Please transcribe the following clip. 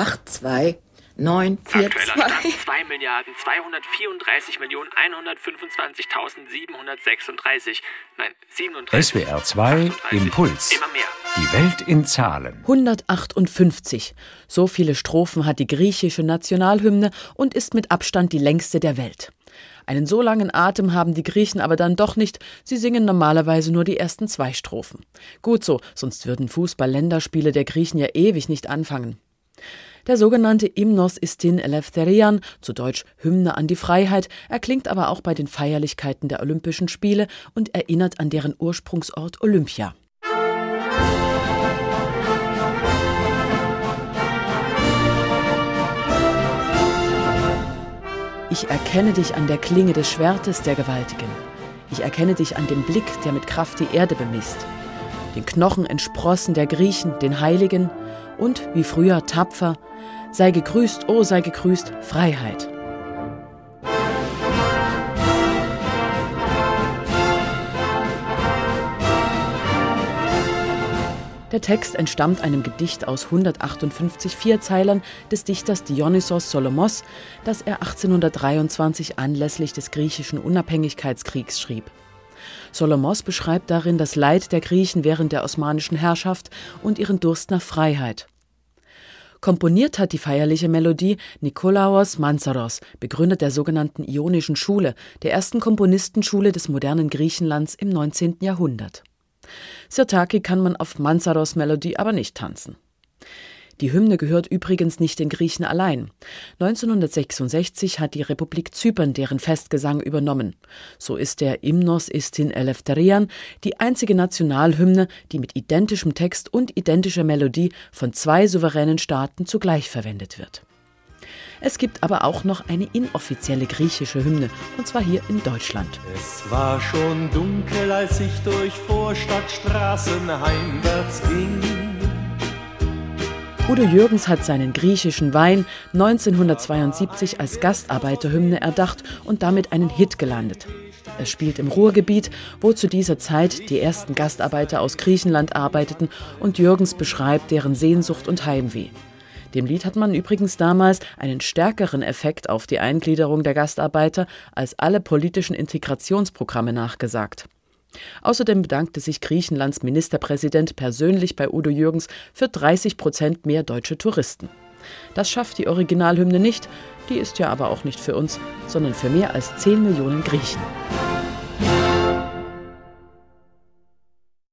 8, 2, 9, 4, Aktueller 2. Stand 2 Milliarden 234 Millionen 125.736. Nein, 37. SWR 2 Impuls. Immer mehr. Die Welt in Zahlen. 158. So viele Strophen hat die griechische Nationalhymne und ist mit Abstand die längste der Welt. Einen so langen Atem haben die Griechen aber dann doch nicht. Sie singen normalerweise nur die ersten zwei Strophen. Gut so, sonst würden Fußball-Länderspiele der Griechen ja ewig nicht anfangen. Der sogenannte Hymnos Istin Eleftherian, zu Deutsch Hymne an die Freiheit, erklingt aber auch bei den Feierlichkeiten der Olympischen Spiele und erinnert an deren Ursprungsort Olympia. Ich erkenne dich an der Klinge des Schwertes der Gewaltigen. Ich erkenne dich an dem Blick, der mit Kraft die Erde bemisst. Den Knochen entsprossen der Griechen, den Heiligen und, wie früher, tapfer. Sei gegrüßt, oh, sei gegrüßt, Freiheit. Der Text entstammt einem Gedicht aus 158 Vierzeilern des Dichters Dionysos Solomos, das er 1823 anlässlich des griechischen Unabhängigkeitskriegs schrieb. Solomos beschreibt darin das Leid der Griechen während der osmanischen Herrschaft und ihren Durst nach Freiheit. Komponiert hat die feierliche Melodie Nikolaos Manzaros, Begründer der sogenannten Ionischen Schule, der ersten Komponistenschule des modernen Griechenlands im 19. Jahrhundert. Sirtaki kann man auf Manzaros Melodie aber nicht tanzen. Die Hymne gehört übrigens nicht den Griechen allein. 1966 hat die Republik Zypern deren Festgesang übernommen. So ist der Hymnos Istin Eleftherian die einzige Nationalhymne, die mit identischem Text und identischer Melodie von zwei souveränen Staaten zugleich verwendet wird. Es gibt aber auch noch eine inoffizielle griechische Hymne, und zwar hier in Deutschland. Es war schon dunkel, als ich durch Vorstadtstraßen heimwärts ging. Udo Jürgens hat seinen griechischen Wein 1972 als Gastarbeiterhymne erdacht und damit einen Hit gelandet. Es spielt im Ruhrgebiet, wo zu dieser Zeit die ersten Gastarbeiter aus Griechenland arbeiteten und Jürgens beschreibt deren Sehnsucht und Heimweh. Dem Lied hat man übrigens damals einen stärkeren Effekt auf die Eingliederung der Gastarbeiter als alle politischen Integrationsprogramme nachgesagt. Außerdem bedankte sich Griechenlands Ministerpräsident persönlich bei Udo Jürgens für 30 Prozent mehr deutsche Touristen. Das schafft die Originalhymne nicht, die ist ja aber auch nicht für uns, sondern für mehr als 10 Millionen Griechen.